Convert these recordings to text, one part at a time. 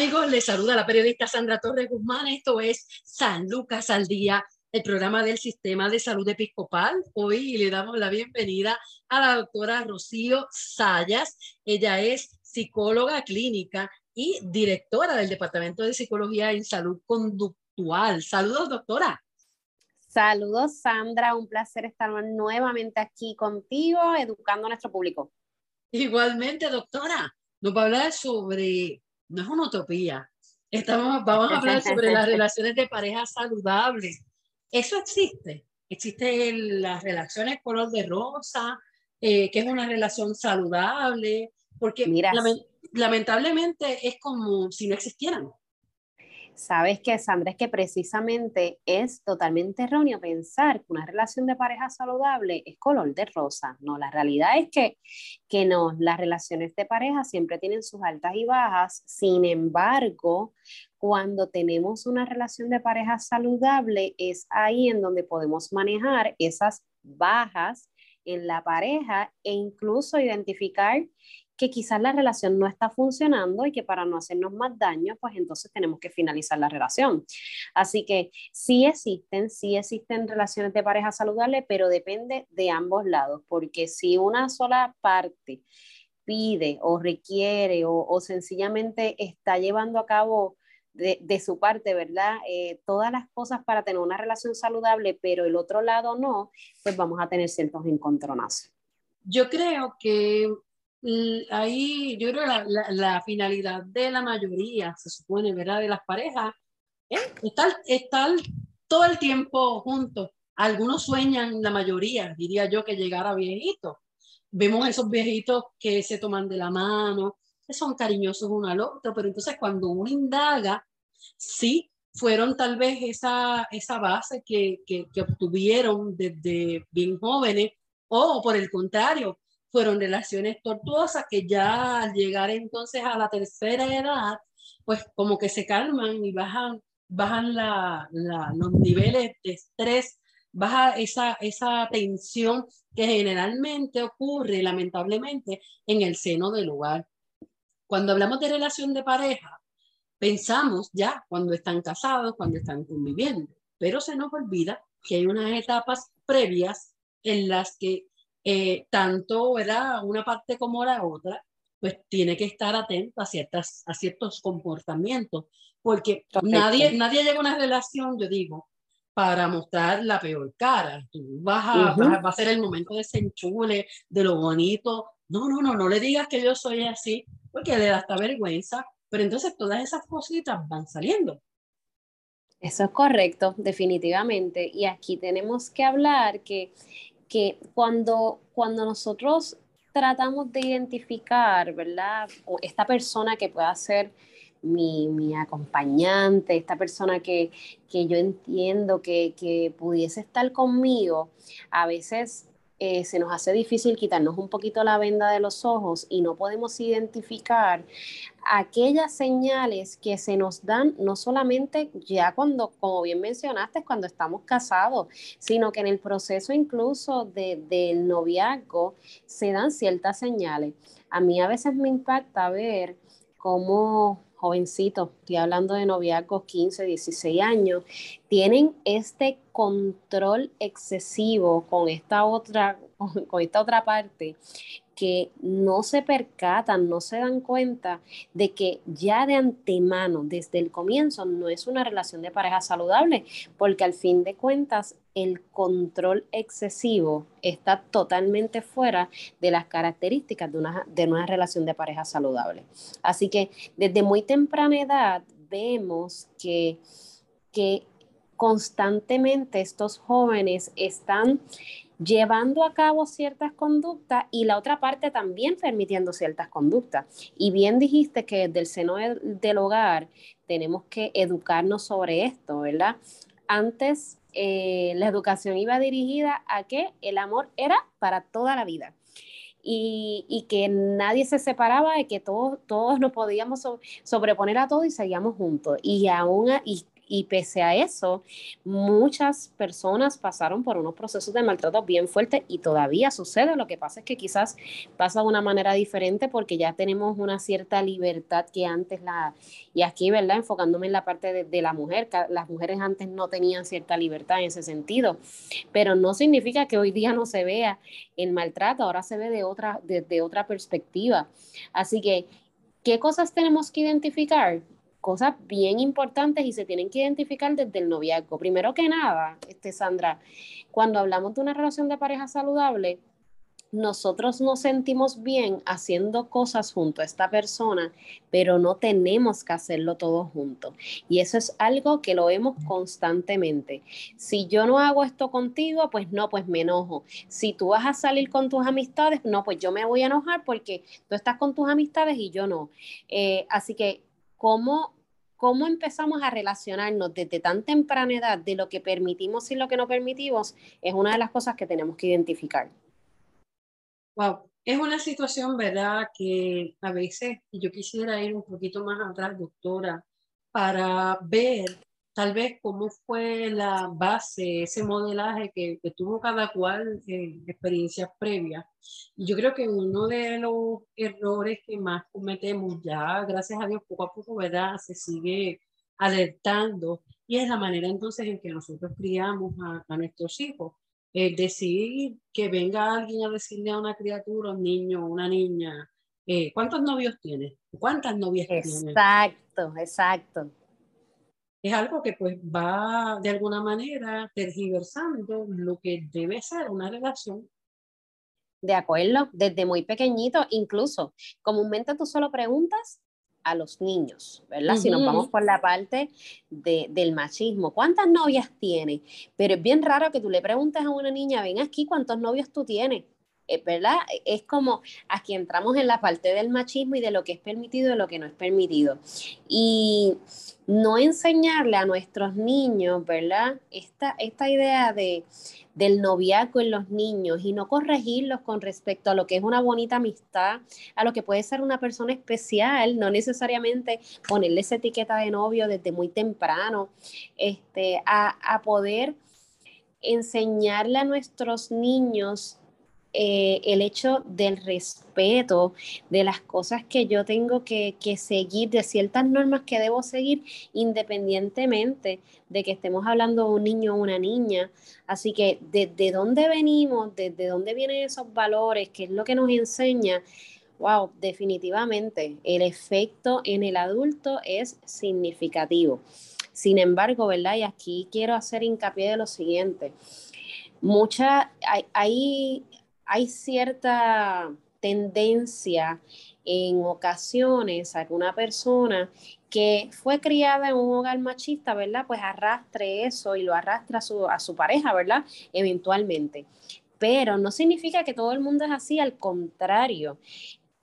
Amigos? Les saluda la periodista Sandra Torres Guzmán. Esto es San Lucas al Día, el programa del Sistema de Salud Episcopal. Hoy le damos la bienvenida a la doctora Rocío Sayas. Ella es psicóloga clínica y directora del Departamento de Psicología en Salud Conductual. Saludos, doctora. Saludos, Sandra. Un placer estar nuevamente aquí contigo, educando a nuestro público. Igualmente, doctora. Nos va a hablar sobre no es una utopía. Estamos, vamos a hablar sobre las relaciones de pareja saludables. Eso existe. Existen las relaciones color de rosa, eh, que es una relación saludable, porque lamentablemente es como si no existieran. Sabes que, Sandra, es que precisamente es totalmente erróneo pensar que una relación de pareja saludable es color de rosa. No, la realidad es que, que no, las relaciones de pareja siempre tienen sus altas y bajas. Sin embargo, cuando tenemos una relación de pareja saludable, es ahí en donde podemos manejar esas bajas en la pareja e incluso identificar que quizás la relación no está funcionando y que para no hacernos más daño, pues entonces tenemos que finalizar la relación. Así que sí existen, sí existen relaciones de pareja saludable, pero depende de ambos lados, porque si una sola parte pide o requiere o, sencillamente está llevando a cabo de, su parte, ¿verdad? Eh, todas las cosas para tener una relación saludable, pero el otro lado no, pues vamos a tener ciertos encontronazos. Yo creo que ahí yo creo que la, finalidad de la mayoría, se supone, ¿verdad? De las parejas, es estar, todo el tiempo juntos. Algunos sueñan, la mayoría, diría yo, que llegar a viejitos. Vemos esos viejitos que se toman de la mano, que son cariñosos uno al otro, pero entonces cuando uno indaga, sí, fueron tal vez esa, esa base que, que, que obtuvieron desde bien jóvenes, o por el contrario, fueron relaciones tortuosas que ya al llegar entonces a la tercera edad, pues como que se calman y bajan, bajan la, los niveles de estrés, baja esa, esa tensión que generalmente ocurre lamentablemente en el seno del hogar. Cuando hablamos de relación de pareja, pensamos ya cuando están casados, cuando están conviviendo, pero se nos olvida que hay unas etapas previas en las que eh, tanto ¿verdad? una parte como la otra, pues tiene que estar atento a, ciertas, a ciertos comportamientos, porque nadie, nadie llega a una relación, yo digo, para mostrar la peor cara. Tú vas a, va a ser el momento de ese enchule, de lo bonito. No, no, no, no le digas que yo soy así, porque le da hasta vergüenza, pero entonces todas esas cositas van saliendo. Eso es correcto, definitivamente. Y aquí tenemos que hablar que que cuando, cuando nosotros tratamos de identificar, ¿verdad? O esta persona que pueda ser mi, mi acompañante, esta persona que, que yo entiendo que, que, pudiese estar conmigo, a veces eh, se nos hace difícil quitarnos un poquito la venda de los ojos y no podemos identificar aquellas señales que se nos dan no solamente ya cuando, como bien mencionaste, cuando estamos casados, sino que en el proceso incluso del noviazgo se dan ciertas señales. A mí a veces me impacta ver cómo jovencitos, estoy hablando de noviazgos 15, 16 años, tienen este control excesivo con esta otra, con esta otra parte que no se percatan, no se dan cuenta de que ya de antemano, desde el comienzo, no es una relación de pareja saludable, porque al fin de cuentas el control excesivo está totalmente fuera de las características de una, de una relación de pareja saludable. Así que desde muy temprana edad vemos que, que constantemente estos jóvenes están llevando a cabo ciertas conductas y la otra parte también permitiendo ciertas conductas. Y bien dijiste que desde el seno del hogar tenemos que educarnos sobre esto, ¿verdad? Antes eh, la educación iba dirigida a que el amor era para toda la vida. Y, que nadie se separaba de que todos, todos nos podíamos sobreponer a todo y seguíamos juntos. Y aún, y y pese a eso, muchas personas pasaron por unos procesos de maltrato bien fuertes y todavía sucede. Lo que pasa es que quizás pasa de una manera diferente porque ya tenemos una cierta libertad que antes la, y aquí, ¿verdad? Enfocándome en la parte de, la mujer, las mujeres antes no tenían cierta libertad en ese sentido, pero no significa que hoy día no se vea el maltrato, ahora se ve de otra, de otra perspectiva. Así que, ¿qué cosas tenemos que identificar? Cosas bien importantes y se tienen que identificar desde el noviazgo. Primero que nada, este, Sandra, cuando hablamos de una relación de pareja saludable, nosotros nos sentimos bien haciendo cosas junto a esta persona, pero no tenemos que hacerlo todo juntos. Y eso es algo que lo vemos constantemente. Si yo no hago esto contigo, pues no, pues me enojo. Si tú vas a salir con tus amistades, no, pues yo me voy a enojar porque tú estás con tus amistades y yo no. Eh, así que cómo, cómo empezamos a relacionarnos desde tan temprana edad de lo que permitimos y lo que no permitimos es una de las cosas que tenemos que identificar. Wow, es una situación, ¿verdad? Que a veces yo quisiera ir un poquito más atrás, doctora, para ver tal vez cómo fue la base, ese modelaje que, tuvo cada cual en experiencias previas. Y yo creo que uno de los errores que más cometemos ya, gracias a Dios, poco a poco, ¿verdad? Se sigue alertando y es la manera entonces en que nosotros criamos a, nuestros hijos. Es decir, que venga alguien a decirle a una criatura, un niño, una niña, eh, ¿cuántos novios tienes? ¿Cuántas novias tienes? Exacto, exacto es algo que pues va de alguna manera tergiversando lo que debe ser una relación. De acuerdo, desde muy pequeñito, incluso comúnmente tú solo preguntas a los niños, ¿verdad? Si nos vamos por la parte de, del machismo, ¿cuántas novias tiene? Pero es bien raro que tú le preguntes a una niña, ven aquí, ¿cuántos novios tú tienes? Eh, ¿verdad? Es como aquí entramos en la parte del machismo y de lo que es permitido y de lo que no es permitido. Y no enseñarle a nuestros niños, ¿verdad? Esta, esta idea de, del noviazgo en los niños y no corregirlos con respecto a lo que es una bonita amistad, a lo que puede ser una persona especial, no necesariamente ponerle esa etiqueta de novio desde muy temprano, este, a, a poder enseñarle a nuestros niños eh, el hecho del respeto de las cosas que yo tengo que, seguir, de ciertas normas que debo seguir, independientemente de que estemos hablando de un niño o una niña. Así que desde dónde venimos, desde dónde vienen esos valores, qué es lo que nos enseña. Wow, definitivamente el efecto en el adulto es significativo. Sin embargo, ¿verdad? Y aquí quiero hacer hincapié de lo siguiente. Mucha, hay, hay cierta tendencia en ocasiones a que una persona que fue criada en un hogar machista, ¿verdad? Pues arrastre eso y lo arrastra a su, a su pareja, ¿verdad? Eventualmente. Pero no significa que todo el mundo es así, al contrario.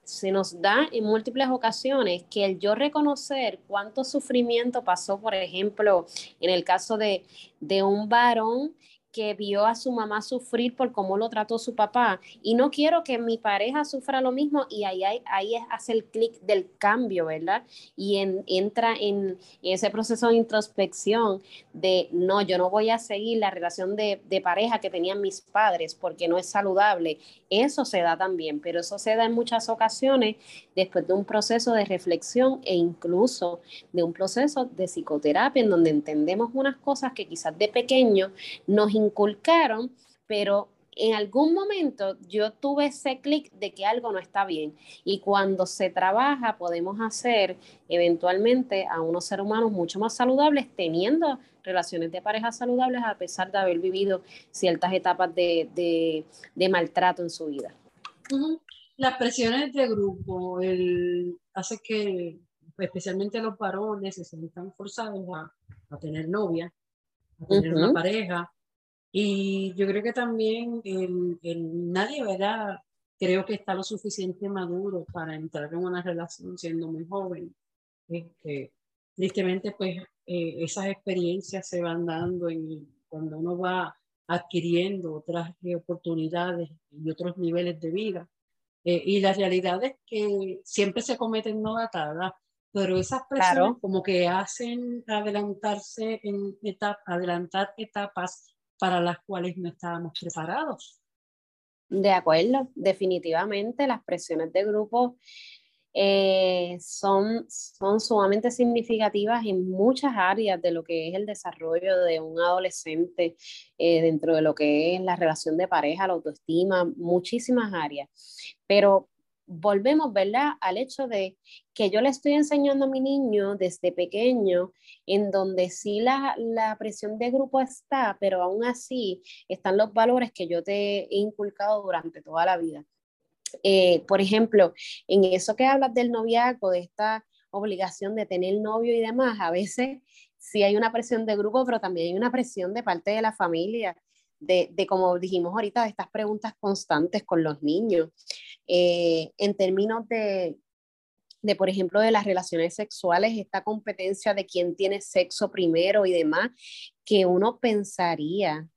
Se nos da en múltiples ocasiones que el yo reconocer cuánto sufrimiento pasó, por ejemplo, en el caso de, de un varón que vio a su mamá sufrir por cómo lo trató su papá y no quiero que mi pareja sufra lo mismo y ahí, ahí, hace el clic del cambio, ¿verdad? Y entra en, ese proceso de introspección de, no, yo no voy a seguir la relación de, de pareja que tenían mis padres porque no es saludable. Eso se da también, pero eso se da en muchas ocasiones después de un proceso de reflexión e incluso de un proceso de psicoterapia en donde entendemos unas cosas que quizás de pequeño nos inculcaron, pero en algún momento yo tuve ese clic de que algo no está bien. Y cuando se trabaja, podemos hacer eventualmente a unos seres humanos mucho más saludables, teniendo relaciones de pareja saludables, a pesar de haber vivido ciertas etapas de, maltrato en su vida. Las presiones de grupo el, hace que, especialmente los varones, se sientan forzados a, a tener novia a tener una pareja. Y yo creo que también el, el, nadie, ¿verdad? Creo que está lo suficiente maduro para entrar en una relación siendo muy joven. Este, tristemente, pues eh, esas experiencias se van dando y cuando uno va adquiriendo otras oportunidades y otros niveles de vida. Eh, y la realidad es que siempre se cometen novatadas, pero esas personas como que hacen adelantarse en etapas, adelantar etapas para las cuales no estábamos preparados. De acuerdo, definitivamente las presiones de grupo eh, son, son sumamente significativas en muchas áreas de lo que es el desarrollo de un adolescente eh, dentro de lo que es la relación de pareja, la autoestima, muchísimas áreas. Pero volvemos, ¿verdad?, al hecho de que yo le estoy enseñando a mi niño desde pequeño, en donde sí la, la, presión de grupo está, pero aún así están los valores que yo te he inculcado durante toda la vida. Eh, por ejemplo, en eso que hablas del noviazgo, de esta obligación de tener novio y demás, a veces sí hay una presión de grupo, pero también hay una presión de parte de la familia, de, de como dijimos ahorita, de estas preguntas constantes con los niños. Eh, en términos de, de, por ejemplo, de las relaciones sexuales, esta competencia de quién tiene sexo primero y demás, que uno pensaría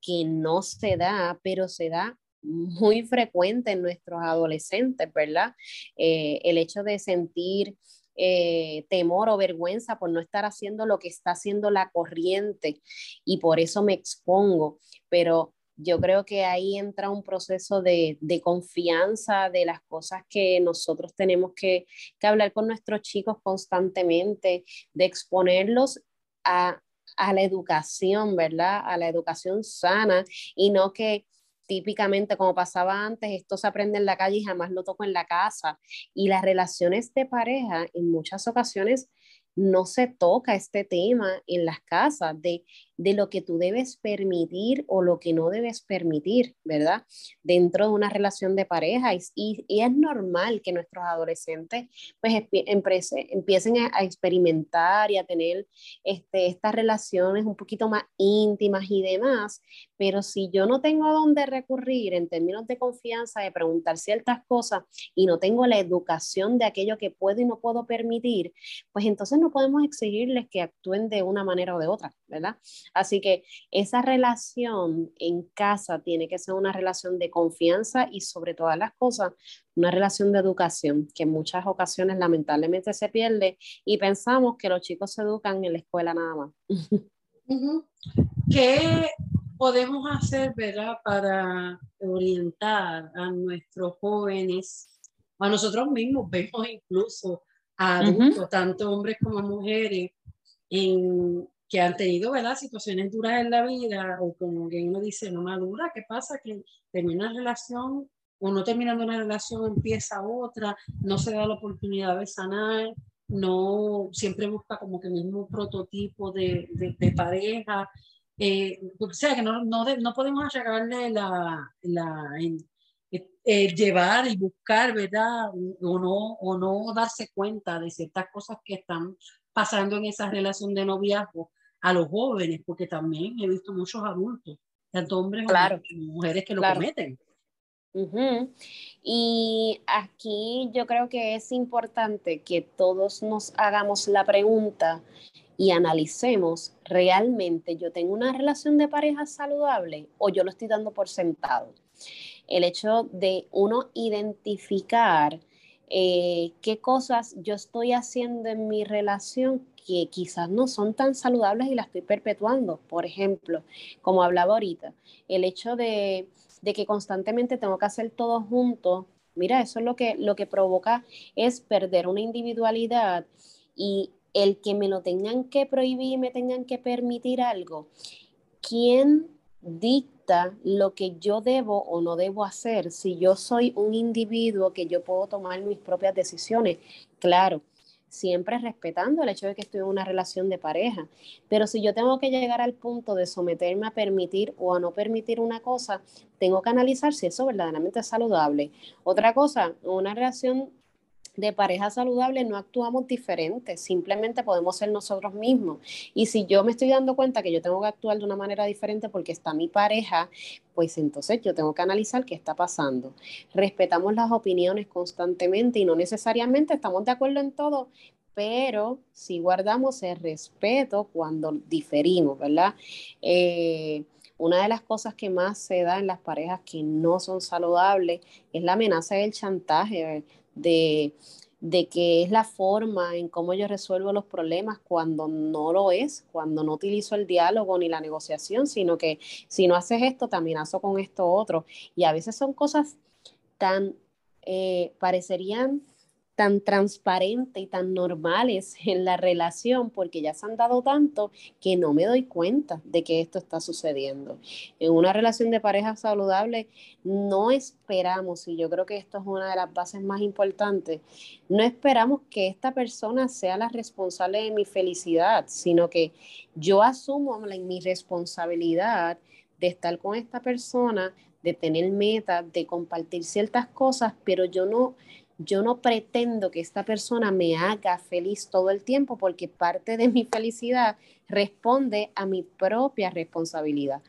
que no se da, pero se da muy frecuente en nuestros adolescentes, ¿verdad? Eh, el hecho de sentir eh, temor o vergüenza por no estar haciendo lo que está haciendo la corriente y por eso me expongo, pero yo creo que ahí entra un proceso de, confianza de las cosas que nosotros tenemos que, que, hablar con nuestros chicos constantemente, de exponerlos a, a la educación, ¿verdad? A la educación sana y no que típicamente como pasaba antes, esto se aprende en la calle y jamás lo toco en la casa. Y las relaciones de pareja en muchas ocasiones no se toca este tema en las casas de, de, lo que tú debes permitir o lo que no debes permitir, ¿verdad? Dentro de una relación de pareja. Y, es normal que nuestros adolescentes pues empiecen a, experimentar y a tener este, estas relaciones un poquito más íntimas y demás. Pero si yo no tengo a dónde recurrir en términos de confianza, de preguntar ciertas cosas y no tengo la educación de aquello que puedo y no puedo permitir, pues entonces no podemos exigirles que actúen de una manera o de otra, ¿verdad? Así que esa relación en casa tiene que ser una relación de confianza y sobre todas las cosas, una relación de educación que en muchas ocasiones lamentablemente se pierde y pensamos que los chicos se educan en la escuela nada más. ¿Qué podemos hacer, verdad, para orientar a nuestros jóvenes, a nosotros mismos, vemos incluso adultos, tanto hombres como mujeres, en, que han tenido ¿verdad? situaciones duras en la vida, o como que uno dice, no madura, ¿qué pasa? Que termina una relación, o no terminando una relación empieza otra, no se da la oportunidad de sanar, no siempre busca como que el mismo prototipo de, de, pareja. Eh, o sea, que no, no, no podemos achacarle la, la, eh, llevar y buscar, ¿verdad? O no, o no darse cuenta de ciertas cosas que están pasando en esa relación de noviazgo a los jóvenes, porque también he visto muchos adultos, tanto hombres como mujeres que lo cometen. Y aquí yo creo que es importante que todos nos hagamos la pregunta y analicemos realmente, ¿yo tengo una relación de pareja saludable o yo lo estoy dando por sentado? el hecho de uno identificar eh, qué cosas yo estoy haciendo en mi relación que quizás no son tan saludables y las estoy perpetuando. Por ejemplo, como hablaba ahorita, el hecho de, que constantemente tengo que hacer todo junto, mira, eso es lo que, lo que provoca es perder una individualidad y el que me lo tengan que prohibir me tengan que permitir algo. ¿Quién dicta lo que yo debo o no debo hacer. Si yo soy un individuo que yo puedo tomar mis propias decisiones, claro, siempre respetando el hecho de que estoy en una relación de pareja. Pero si yo tengo que llegar al punto de someterme a permitir o a no permitir una cosa, tengo que analizar si eso verdaderamente es saludable. Otra cosa, una relación de pareja saludable no actuamos diferentes, simplemente podemos ser nosotros mismos. Y si yo me estoy dando cuenta que yo tengo que actuar de una manera diferente porque está mi pareja, pues entonces yo tengo que analizar qué está pasando. Respetamos las opiniones constantemente y no necesariamente estamos de acuerdo en todo, pero si guardamos el respeto cuando diferimos, ¿verdad? Eh, una de las cosas que más se da en las parejas que no son saludables es la amenaza y el chantaje de, de que es la forma en cómo yo resuelvo los problemas cuando no lo es, cuando no utilizo el diálogo ni la negociación, sino que si no haces esto, te amenazo con esto otro. Y a veces son cosas tan, eh, parecerían tan transparentes y tan normales en la relación porque ya se han dado tanto que no me doy cuenta de que esto está sucediendo. En una relación de pareja saludable no esperamos, y yo creo que esto es una de las bases más importantes, no esperamos que esta persona sea la responsable de mi felicidad, sino que yo asumo mi responsabilidad de estar con esta persona, de tener metas, de compartir ciertas cosas, pero yo no yo no pretendo que esta persona me haga feliz todo el tiempo porque parte de mi felicidad responde a mi propia responsabilidad.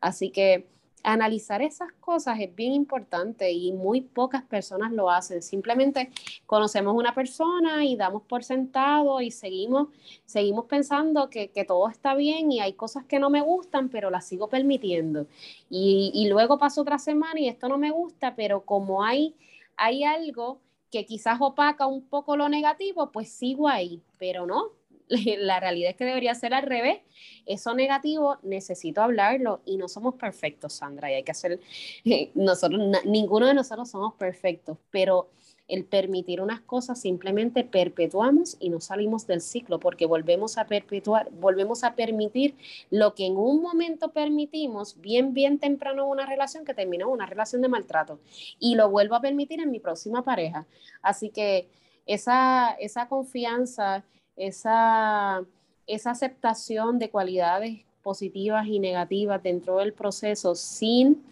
Así que analizar esas cosas es bien importante y muy pocas personas lo hacen. Simplemente conocemos una persona y damos por sentado y seguimos, seguimos pensando que, todo está bien y hay cosas que no me gustan, pero las sigo permitiendo. Y, y luego paso otra semana y esto no me gusta, pero como hay, hay algo que quizás opaca un poco lo negativo, pues sigo ahí, pero no, la realidad es que debería ser al revés. Eso negativo necesito hablarlo y no somos perfectos, Sandra, y hay que hacer, nosotros, ninguno de nosotros somos perfectos, pero el permitir unas cosas simplemente perpetuamos y no salimos del ciclo porque volvemos a perpetuar, volvemos a permitir lo que en un momento permitimos bien, bien temprano una relación que terminó una relación de maltrato y lo vuelvo a permitir en mi próxima pareja. Así que esa, esa confianza, esa, esa aceptación de cualidades positivas y negativas dentro del proceso sin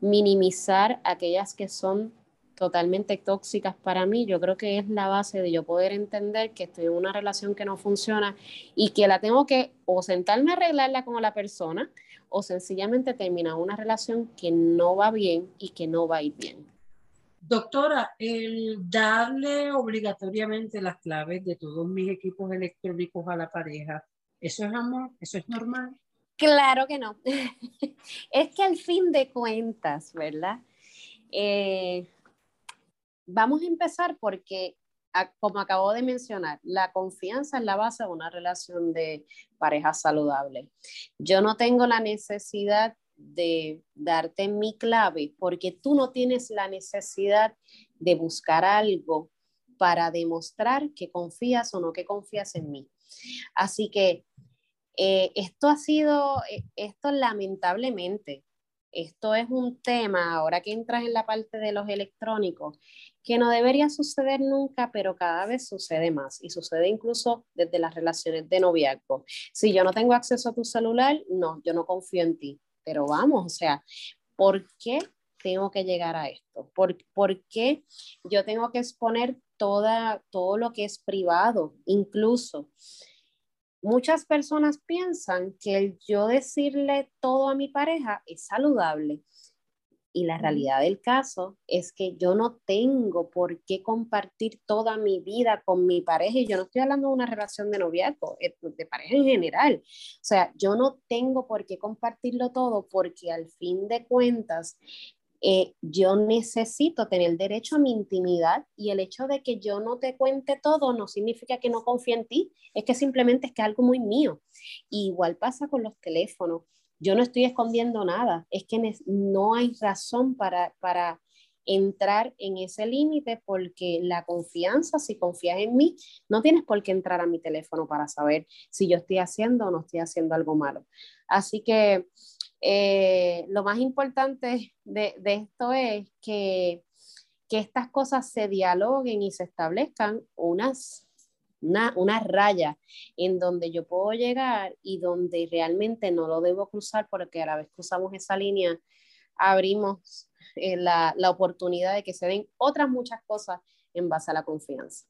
minimizar aquellas que son totalmente tóxicas para mí, yo creo que es la base de yo poder entender que estoy en una relación que no funciona y que la tengo que o sentarme a arreglarla con la persona o sencillamente terminar una relación que no va bien y que no va a ir bien. Doctora, el darle obligatoriamente las claves de todos mis equipos electrónicos a la pareja, ¿eso es amor? ¿Eso es normal? Claro que no. es que al fin de cuentas, ¿verdad? Eh, Vamos a empezar porque, como acabo de mencionar, la confianza es la base de una relación de pareja saludable. Yo no tengo la necesidad de darte mi clave porque tú no tienes la necesidad de buscar algo para demostrar que confías o no que confías en mí. Así que eh, esto ha sido, eh, esto lamentablemente, esto es un tema, ahora que entras en la parte de los electrónicos, que no debería suceder nunca, pero cada vez sucede más y sucede incluso desde las relaciones de noviazgo. Si yo no tengo acceso a tu celular, no, yo no confío en ti, pero vamos, o sea, ¿por qué tengo que llegar a esto? ¿Por, por qué yo tengo que exponer toda, todo lo que es privado? Incluso muchas personas piensan que yo decirle todo a mi pareja es saludable. Y la realidad del caso es que yo no tengo por qué compartir toda mi vida con mi pareja. Y yo no estoy hablando de una relación de noviazgo, eh, de pareja en general. O sea, yo no tengo por qué compartirlo todo porque al fin de cuentas eh, yo necesito tener derecho a mi intimidad y el hecho de que yo no te cuente todo no significa que no confíe en ti, es que simplemente es que es algo muy mío. igual pasa con los teléfonos. Yo no estoy escondiendo nada, es que no hay razón para, entrar en ese límite porque la confianza, si confías en mí, no tienes por qué entrar a mi teléfono para saber si yo estoy haciendo o no estoy haciendo algo malo. Así que eh, lo más importante de, esto es que, estas cosas se dialoguen y se establezcan unas, una, una, raya en donde yo puedo llegar y donde realmente no lo debo cruzar porque a la vez cruzamos esa línea, abrimos eh, la, la oportunidad de que se den otras muchas cosas en base a la confianza.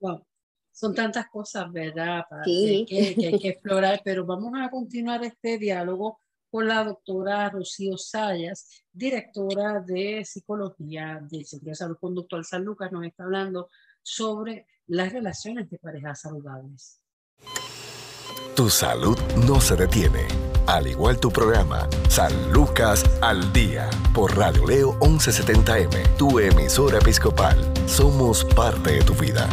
Wow. Son tantas cosas, ¿verdad? que, hay que explorar, pero vamos a continuar este diálogo con la doctora Rocío Sayas, directora de Psicología del Centro de Salud Conductual San Lucas, nos está hablando sobre las relaciones de parejas saludables. Tu salud no se detiene, al igual tu programa San Lucas al Día por Radio Leo 1170M, tu emisora episcopal. Somos parte de tu vida.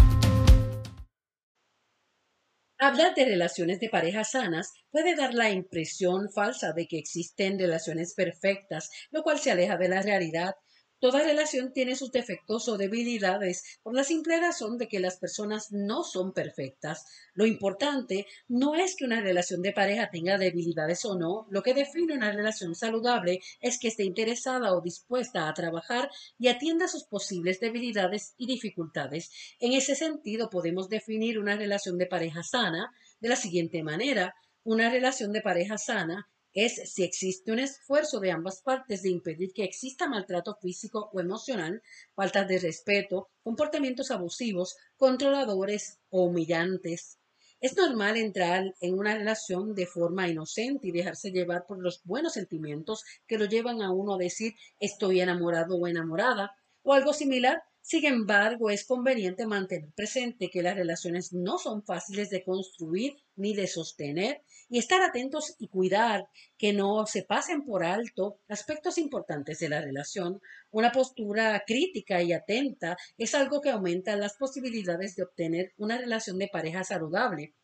Hablar de relaciones de parejas sanas puede dar la impresión falsa de que existen relaciones perfectas, lo cual se aleja de la realidad Toda relación tiene sus defectos o debilidades por la simple razón de que las personas no son perfectas. Lo importante no es que una relación de pareja tenga debilidades o no, lo que define una relación saludable es que esté interesada o dispuesta a trabajar y atienda sus posibles debilidades y dificultades. En ese sentido podemos definir una relación de pareja sana de la siguiente manera. Una relación de pareja sana es si existe un esfuerzo de ambas partes de impedir que exista maltrato físico o emocional, faltas de respeto, comportamientos abusivos, controladores o humillantes. Es normal entrar en una relación de forma inocente y dejarse llevar por los buenos sentimientos que lo llevan a uno a decir estoy enamorado o enamorada o algo similar sin embargo, es conveniente mantener presente que las relaciones no son fáciles de construir ni de sostener y estar atentos y cuidar que no se pasen por alto aspectos importantes de la relación. Una postura crítica y atenta es algo que aumenta las posibilidades de obtener una relación de pareja saludable.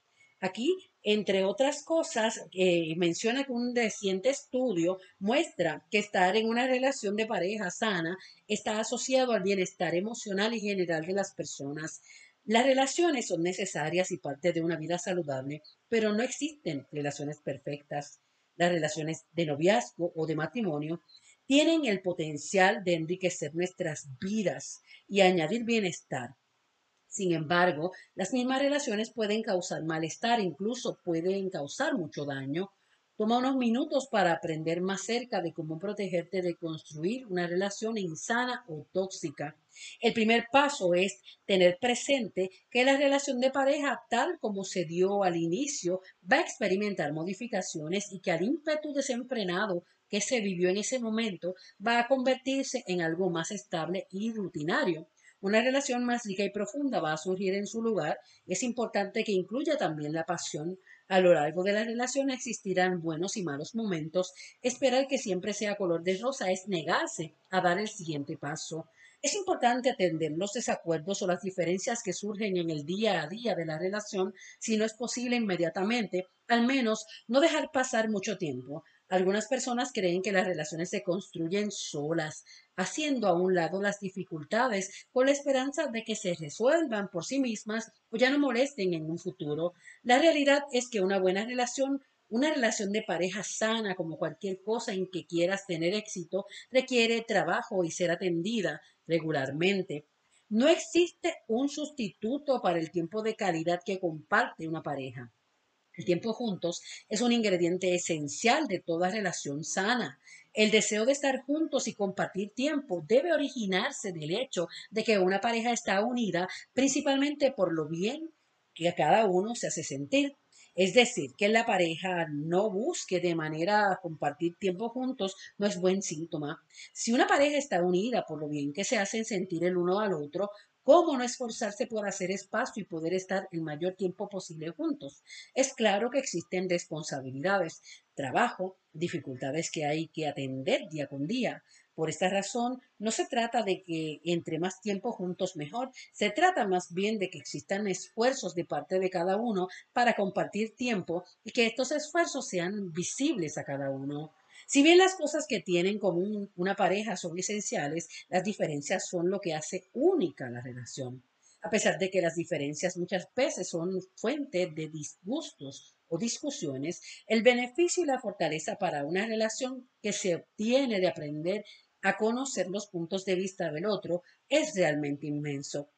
Aquí, entre otras cosas, eh, menciona que un reciente estudio muestra que estar en una relación de pareja sana está asociado al bienestar emocional y general de las personas. Las relaciones son necesarias y parte de una vida saludable, pero no existen relaciones perfectas. Las relaciones de noviazgo o de matrimonio tienen el potencial de enriquecer nuestras vidas y añadir bienestar, sin embargo, las mismas relaciones pueden causar malestar, incluso pueden causar mucho daño. Toma unos minutos para aprender más cerca de cómo protegerte de construir una relación insana o tóxica. El primer paso es tener presente que la relación de pareja, tal como se dio al inicio, va a experimentar modificaciones y que al ímpetu desenfrenado que se vivió en ese momento va a convertirse en algo más estable y rutinario. Una relación más rica y profunda va a surgir en su lugar. Es importante que incluya también la pasión. A lo largo de la relación existirán buenos y malos momentos. Esperar que siempre sea color de rosa es negarse a dar el siguiente paso. Es importante atender los desacuerdos o las diferencias que surgen en el día a día de la relación, si no es posible inmediatamente, al menos no dejar pasar mucho tiempo. Algunas personas creen que las relaciones se construyen solas, haciendo a un lado las dificultades con la esperanza de que se resuelvan por sí mismas o ya no molesten en un futuro. La realidad es que una buena relación una relación de pareja sana, como cualquier cosa en que quieras tener éxito, requiere trabajo y ser atendida regularmente. No existe un sustituto para el tiempo de calidad que comparte una pareja. El tiempo juntos es un ingrediente esencial de toda relación sana. El deseo de estar juntos y compartir tiempo debe originarse del hecho de que una pareja está unida principalmente por lo bien que a cada uno se hace sentir. Es decir, que la pareja no busque de manera compartir tiempo juntos no es buen síntoma. Si una pareja está unida por lo bien que se hacen sentir el uno al otro, ¿Cómo no esforzarse por hacer espacio y poder estar el mayor tiempo posible juntos? Es claro que existen responsabilidades, trabajo, dificultades que hay que atender día con día. Por esta razón, no se trata de que entre más tiempo juntos mejor, se trata más bien de que existan esfuerzos de parte de cada uno para compartir tiempo y que estos esfuerzos sean visibles a cada uno. Si bien las cosas que tienen común una pareja son esenciales, las diferencias son lo que hace única la relación. A pesar de que las diferencias muchas veces son fuente de disgustos o discusiones, el beneficio y la fortaleza para una relación que se obtiene de aprender a conocer los puntos de vista del otro es realmente inmenso.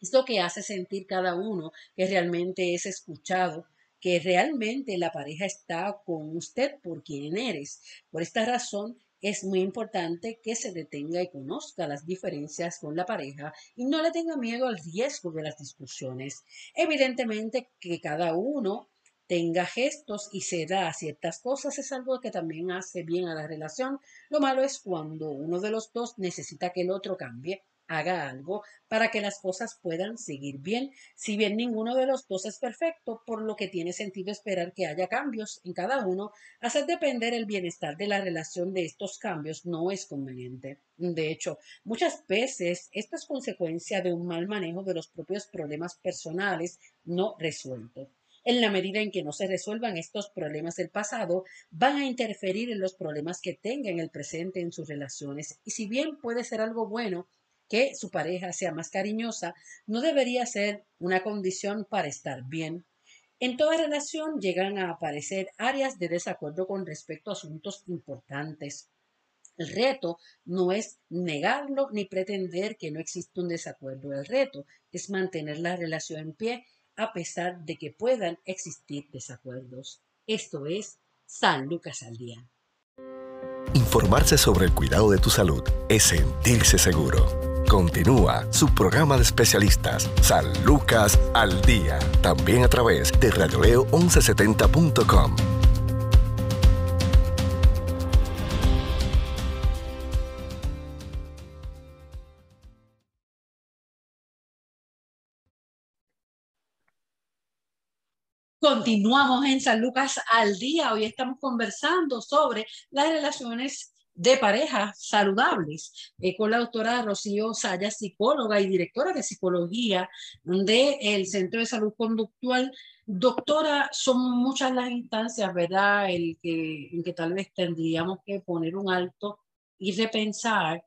Es lo que hace sentir cada uno que realmente es escuchado, que realmente la pareja está con usted por quien eres. Por esta razón, es muy importante que se detenga y conozca las diferencias con la pareja y no le tenga miedo al riesgo de las discusiones. Evidentemente que cada uno tenga gestos y se da ciertas cosas es algo que también hace bien a la relación. Lo malo es cuando uno de los dos necesita que el otro cambie haga algo para que las cosas puedan seguir bien. Si bien ninguno de los dos es perfecto, por lo que tiene sentido esperar que haya cambios en cada uno, hacer depender el bienestar de la relación de estos cambios no es conveniente. De hecho, muchas veces esto es consecuencia de un mal manejo de los propios problemas personales no resueltos. En la medida en que no se resuelvan estos problemas del pasado, van a interferir en los problemas que tenga en el presente en sus relaciones. Y si bien puede ser algo bueno, que su pareja sea más cariñosa no debería ser una condición para estar bien. En toda relación llegan a aparecer áreas de desacuerdo con respecto a asuntos importantes. El reto no es negarlo ni pretender que no existe un desacuerdo. El reto es mantener la relación en pie a pesar de que puedan existir desacuerdos. Esto es San Lucas al Día. Informarse sobre el cuidado de tu salud es sentirse seguro. Continúa su programa de especialistas, San Lucas al Día, también a través de radioleo1170.com. Continuamos en San Lucas al día. Hoy estamos conversando sobre las relaciones de parejas saludables eh, con la doctora Rocío Saya, psicóloga y directora de psicología del Centro de Salud Conductual. Doctora, son muchas las instancias, ¿verdad?, el que, en que tal vez tendríamos que poner un alto y repensar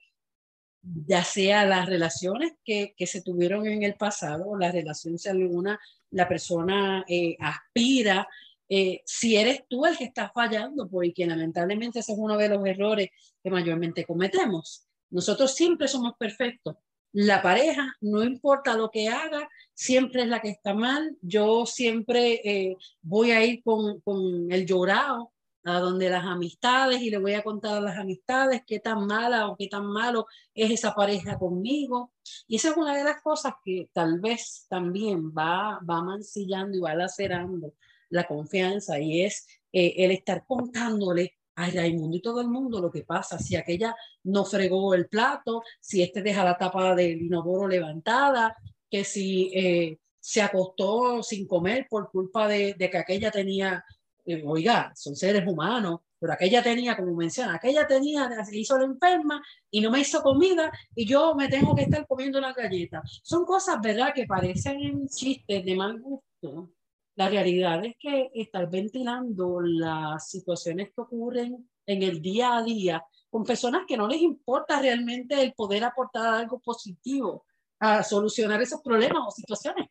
ya sea las relaciones que, que, se tuvieron en el pasado, la relación si alguna, la persona eh, aspira eh, si eres tú el que está fallando, porque lamentablemente ese es uno de los errores que mayormente cometemos. Nosotros siempre somos perfectos. La pareja, no importa lo que haga, siempre es la que está mal. Yo siempre eh, voy a ir con, el llorado a donde las amistades y le voy a contar a las amistades qué tan mala o qué tan malo es esa pareja conmigo. Y esa es una de las cosas que tal vez también va, va mancillando y va lacerando la confianza y es eh, el estar contándole a Raimundo y todo el mundo lo que pasa, si aquella no fregó el plato, si este deja la tapa del inodoro levantada, que si eh, se acostó sin comer por culpa de, que aquella tenía, eh, oiga, son seres humanos, pero aquella tenía, como menciona, aquella tenía, se hizo la enferma y no me hizo comida y yo me tengo que estar comiendo una galleta. Son cosas, ¿verdad?, que parecen chistes de mal gusto, la realidad es que estar ventilando las situaciones que ocurren en el día a día con personas que no les importa realmente el poder aportar algo positivo a solucionar esos problemas o situaciones.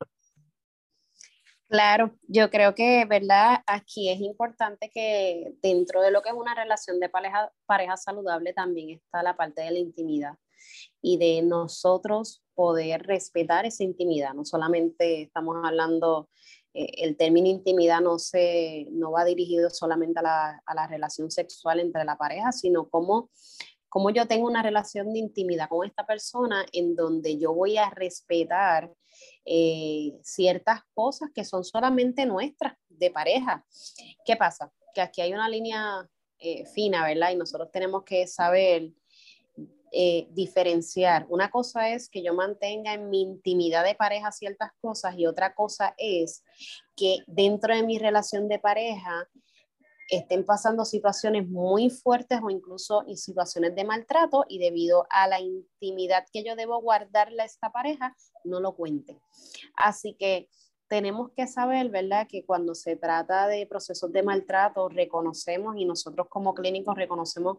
Claro, yo creo que, ¿verdad? Aquí es importante que dentro de lo que es una relación de pareja, pareja saludable también está la parte de la intimidad y de nosotros poder respetar esa intimidad. No solamente estamos hablando el término intimidad no, se, no va dirigido solamente a la, a la relación sexual entre la pareja, sino como cómo yo tengo una relación de intimidad con esta persona en donde yo voy a respetar eh, ciertas cosas que son solamente nuestras de pareja. ¿Qué pasa? Que aquí hay una línea eh, fina, ¿verdad? Y nosotros tenemos que saber eh, diferenciar. Una cosa es que yo mantenga en mi intimidad de pareja ciertas cosas y otra cosa es que dentro de mi relación de pareja estén pasando situaciones muy fuertes o incluso situaciones de maltrato y debido a la intimidad que yo debo guardarle a esta pareja, no lo cuente. Así que tenemos que saber, ¿verdad?, que cuando se trata de procesos de maltrato, reconocemos y nosotros como clínicos reconocemos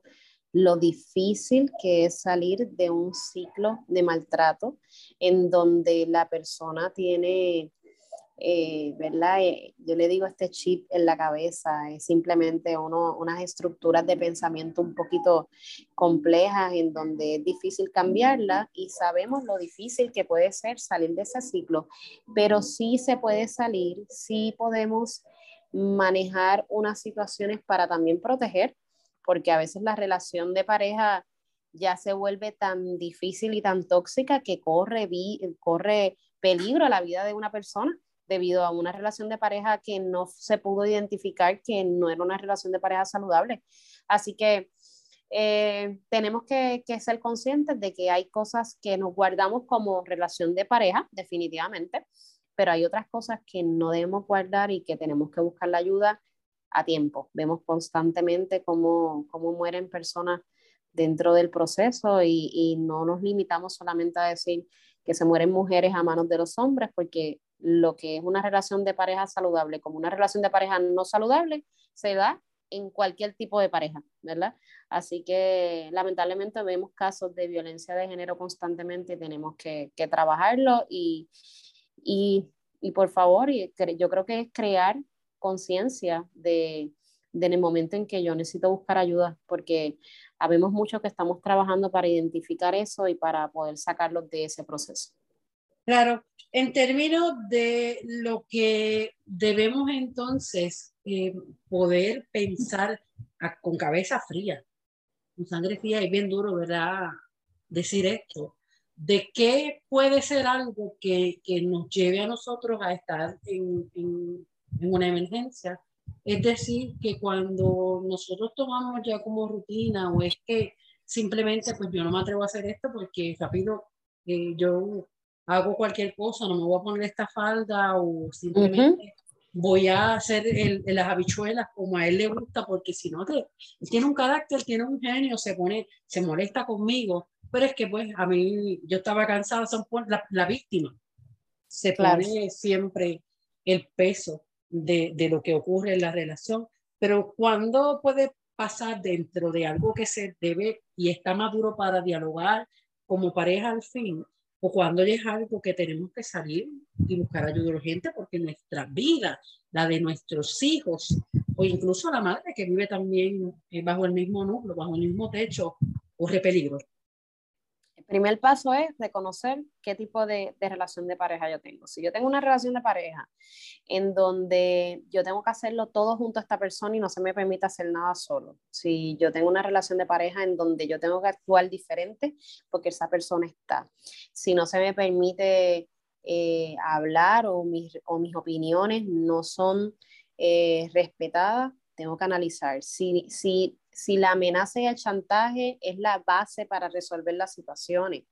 lo difícil que es salir de un ciclo de maltrato en donde la persona tiene, eh, ¿verdad? Eh, yo le digo este chip en la cabeza, es simplemente uno, unas estructuras de pensamiento un poquito complejas en donde es difícil cambiarla y sabemos lo difícil que puede ser salir de ese ciclo, pero sí se puede salir, sí podemos manejar unas situaciones para también proteger porque a veces la relación de pareja ya se vuelve tan difícil y tan tóxica que corre, corre peligro a la vida de una persona debido a una relación de pareja que no se pudo identificar que no era una relación de pareja saludable. Así que eh, tenemos que, que, ser conscientes de que hay cosas que nos guardamos como relación de pareja, definitivamente, pero hay otras cosas que no debemos guardar y que tenemos que buscar la ayuda a tiempo. Vemos constantemente cómo, cómo mueren personas dentro del proceso y, y, no nos limitamos solamente a decir que se mueren mujeres a manos de los hombres, porque lo que es una relación de pareja saludable como una relación de pareja no saludable se da en cualquier tipo de pareja, ¿verdad? Así que lamentablemente vemos casos de violencia de género constantemente y tenemos que, que trabajarlo y, y, y, por favor, yo creo que es crear conciencia de, de, en el momento en que yo necesito buscar ayuda, porque habemos mucho que estamos trabajando para identificar eso y para poder sacarlos de ese proceso. Claro, en términos de lo que debemos entonces eh, poder pensar con cabeza fría, con sangre fría, es bien duro, ¿verdad? Decir esto, de qué puede ser algo que, que nos lleve a nosotros a estar en, en, una emergencia. Es decir, que cuando nosotros tomamos ya como rutina o es que simplemente pues yo no me atrevo a hacer esto porque rápido eh, yo hago cualquier cosa, no me voy a poner esta falda o simplemente voy a hacer el, las habichuelas como a él le gusta, porque si no, él tiene un carácter, tiene un genio, se pone, se molesta conmigo, pero es que pues a mí, yo estaba cansada, son la, la víctima, se pone siempre el peso de, de lo que ocurre en la relación, pero cuando puede pasar dentro de algo que se debe y está maduro para dialogar como pareja al fin, o cuando es algo que tenemos que salir y buscar ayuda urgente porque nuestra vida, la de nuestros hijos, o incluso la madre que vive también eh, bajo el mismo núcleo, bajo el mismo techo, corre peligro primer paso es reconocer qué tipo de, relación de pareja yo tengo. Si yo tengo una relación de pareja en donde yo tengo que hacerlo todo junto a esta persona y no se me permite hacer nada solo. Si yo tengo una relación de pareja en donde yo tengo que actuar diferente porque esa persona está. Si no se me permite eh, hablar o mis, o mis, opiniones no son eh, respetadas, tengo que analizar. Si, si si la amenaza y el chantaje es la base para resolver las situaciones.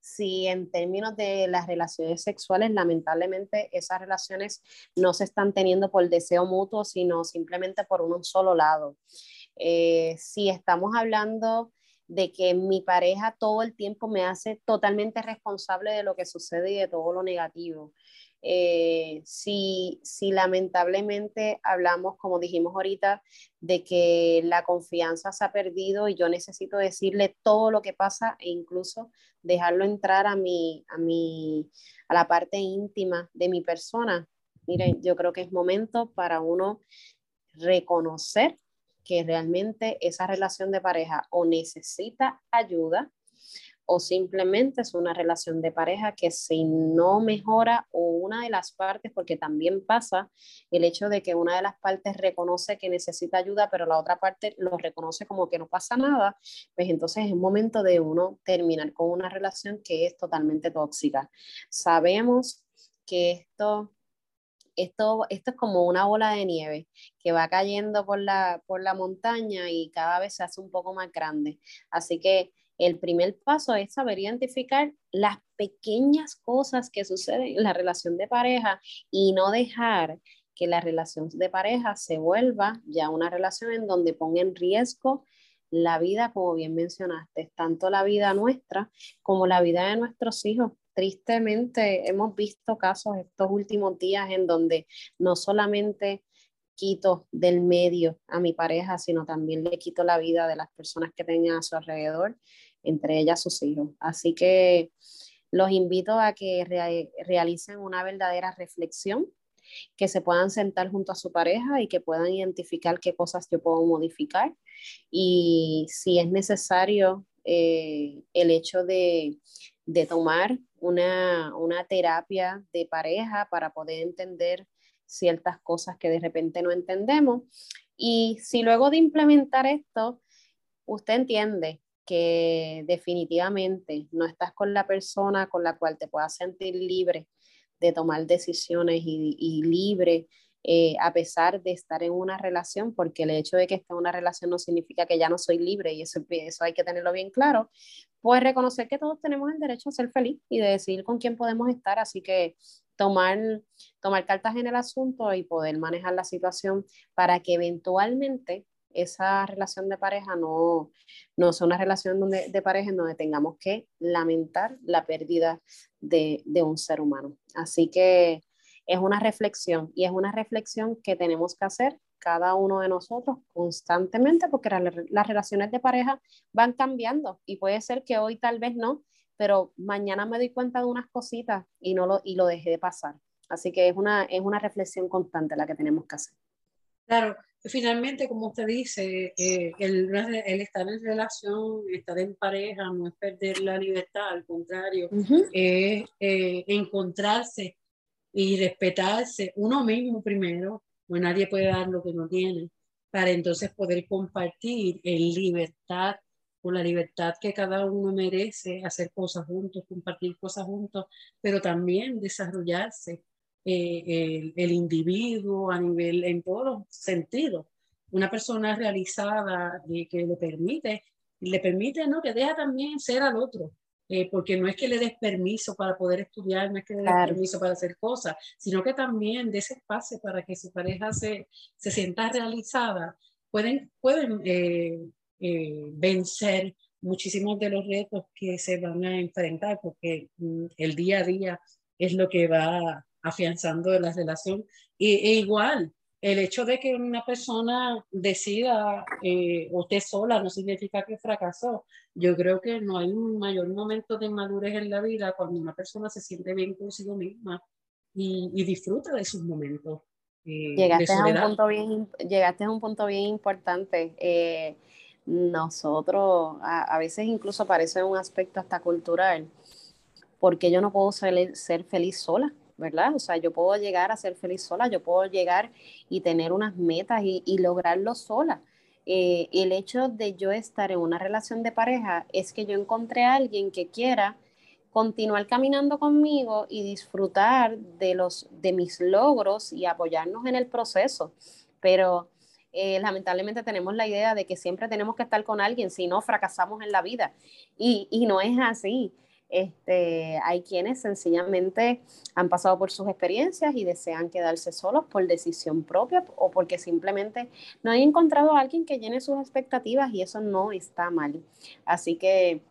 Si en términos de las relaciones sexuales, lamentablemente esas relaciones no se están teniendo por deseo mutuo, sino simplemente por un solo lado. Eh, si estamos hablando de que mi pareja todo el tiempo me hace totalmente responsable de lo que sucede y de todo lo negativo. Eh, si, si lamentablemente hablamos, como dijimos ahorita, de que la confianza se ha perdido y yo necesito decirle todo lo que pasa e incluso dejarlo entrar a mi, a mi, a la parte íntima de mi persona. Miren, yo creo que es momento para uno reconocer que realmente esa relación de pareja o necesita ayuda o simplemente es una relación de pareja que si no mejora o una de las partes, porque también pasa el hecho de que una de las partes reconoce que necesita ayuda, pero la otra parte lo reconoce como que no pasa nada, pues entonces es momento de uno terminar con una relación que es totalmente tóxica. Sabemos que esto esto, esto es como una bola de nieve que va cayendo por la, por la montaña y cada vez se hace un poco más grande. Así que el primer paso es saber identificar las pequeñas cosas que suceden en la relación de pareja y no dejar que la relación de pareja se vuelva ya una relación en donde ponga en riesgo la vida, como bien mencionaste, tanto la vida nuestra como la vida de nuestros hijos. Tristemente hemos visto casos estos últimos días en donde no solamente quito del medio a mi pareja, sino también le quito la vida de las personas que tengan a su alrededor, entre ellas sus hijos. Así que los invito a que realicen una verdadera reflexión, que se puedan sentar junto a su pareja y que puedan identificar qué cosas yo puedo modificar y si es necesario eh, el hecho de, de tomar una, una terapia de pareja para poder entender ciertas cosas que de repente no entendemos. Y si luego de implementar esto usted entiende que definitivamente no estás con la persona con la cual te puedas sentir libre de tomar decisiones y, libre eh, a pesar de estar en una relación, porque el hecho de que esté en una relación no significa que ya no soy libre y eso, eso hay que tenerlo bien claro, pues reconocer que todos tenemos el derecho a ser feliz y de decidir con quién podemos estar, así que tomar, tomar cartas en el asunto y poder manejar la situación para que eventualmente esa relación de pareja no, no sea una relación donde, de pareja en donde tengamos que lamentar la pérdida de, de un ser humano. Así que es una reflexión y es una reflexión que tenemos que hacer cada uno de nosotros constantemente porque las relaciones de pareja van cambiando y puede ser que hoy tal vez no, pero mañana me doy cuenta de unas cositas y, no lo, y lo dejé de pasar. Así que es una, es una reflexión constante la que tenemos que hacer. Claro, finalmente, como usted dice, eh, el, el, estar en relación, estar en pareja, no es perder la libertad, al contrario, es eh, encontrarse y respetarse uno mismo primero, pues nadie puede dar lo que no tiene, para entonces poder compartir en libertad, con la libertad que cada uno merece, hacer cosas juntos, compartir cosas juntos, pero también desarrollarse eh, el, individuo a nivel, en todos los sentidos. Una persona realizada y que le permite, le permite, ¿no? Que deja también ser al otro, eh, porque no es que le des permiso para poder estudiar, no es que le des permiso para hacer cosas, sino que también de ese espacio para que su pareja se, se sienta realizada, pueden, pueden eh, eh, vencer muchísimos de los retos que se van a enfrentar, porque mm, el día a día es lo que va afianzando la relación. Y, e igual, el hecho de que una persona decida eh, esté sola no significa que fracasó. Yo creo que no hay un mayor momento de madurez en la vida cuando una persona se siente bien consigo misma y, disfruta de sus momentos. Eh, llegaste, a un punto bien, llegaste a un punto bien importante. Eh, nosotros, a, veces incluso parece un aspecto hasta cultural, porque yo no puedo ser, ser feliz sola. ¿Verdad? O sea, yo puedo llegar a ser feliz sola, yo puedo llegar y tener unas metas y, lograrlo sola. Eh, el hecho de yo estar en una relación de pareja es que yo encontré a alguien que quiera continuar caminando conmigo y disfrutar de, los, de mis logros y apoyarnos en el proceso. Pero eh, lamentablemente tenemos la idea de que siempre tenemos que estar con alguien, si no fracasamos en la vida. Y, y no es así. Este, hay quienes sencillamente han pasado por sus experiencias y desean quedarse solos por decisión propia o porque simplemente no han encontrado a alguien que llene sus expectativas y eso no está mal. Así que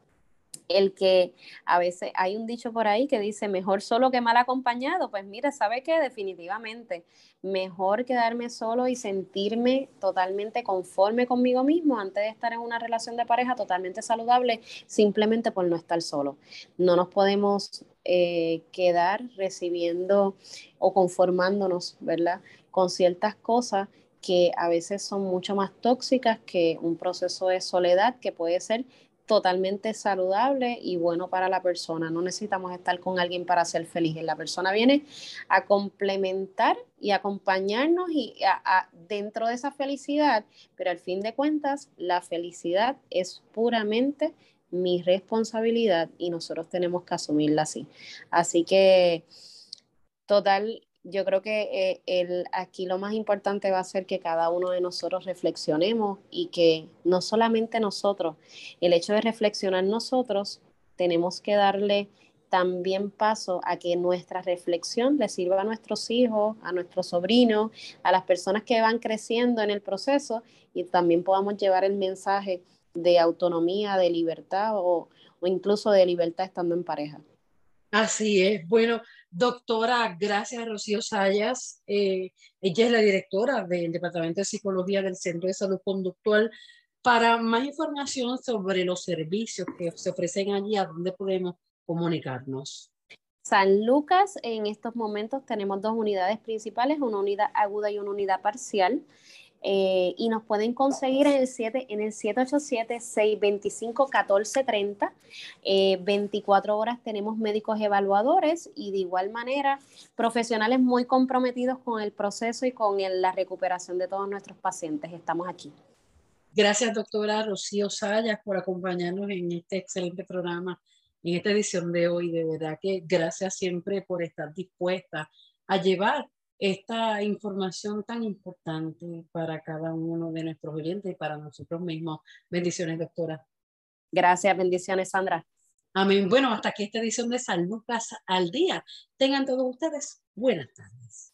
el que a veces hay un dicho por ahí que dice mejor solo que mal acompañado, pues mira, sabe que definitivamente mejor quedarme solo y sentirme totalmente conforme conmigo mismo antes de estar en una relación de pareja totalmente saludable simplemente por no estar solo. No nos podemos eh, quedar recibiendo o conformándonos, ¿verdad? Con ciertas cosas que a veces son mucho más tóxicas que un proceso de soledad que puede ser totalmente saludable y bueno para la persona. No necesitamos estar con alguien para ser felices. La persona viene a complementar y acompañarnos y dentro de esa felicidad, pero al fin de cuentas la felicidad es puramente mi responsabilidad y nosotros tenemos que asumirla así. Así que total yo creo que eh, el, aquí lo más importante va a ser que cada uno de nosotros reflexionemos y que no solamente nosotros, el hecho de reflexionar nosotros, tenemos que darle también paso a que nuestra reflexión le sirva a nuestros hijos, a nuestros sobrinos, a las personas que van creciendo en el proceso y también podamos llevar el mensaje de autonomía, de libertad o, o incluso de libertad estando en pareja. Así es. Bueno, Doctora, gracias Rocío Sayas. Eh, ella es la directora del Departamento de Psicología del Centro de Salud Conductual. Para más información sobre los servicios que se ofrecen allí, ¿a dónde podemos comunicarnos? San Lucas, en estos momentos tenemos dos unidades principales, una unidad aguda y una unidad parcial. Eh, y nos pueden conseguir en el, 7, en el 787-625-1430. 24 eh, horas tenemos médicos evaluadores y de igual manera profesionales muy comprometidos con el proceso y con la recuperación de todos nuestros pacientes. Estamos aquí. Gracias, doctora Rocío Sayas, por acompañarnos en este excelente programa, en esta edición de hoy. De verdad que gracias siempre por estar dispuesta a llevar esta información tan importante para cada uno de nuestros oyentes y para nosotros mismos. Bendiciones, doctora. Gracias, bendiciones, Sandra. Amén. Bueno, hasta aquí esta edición de San Lucas al día. Tengan todos ustedes buenas tardes.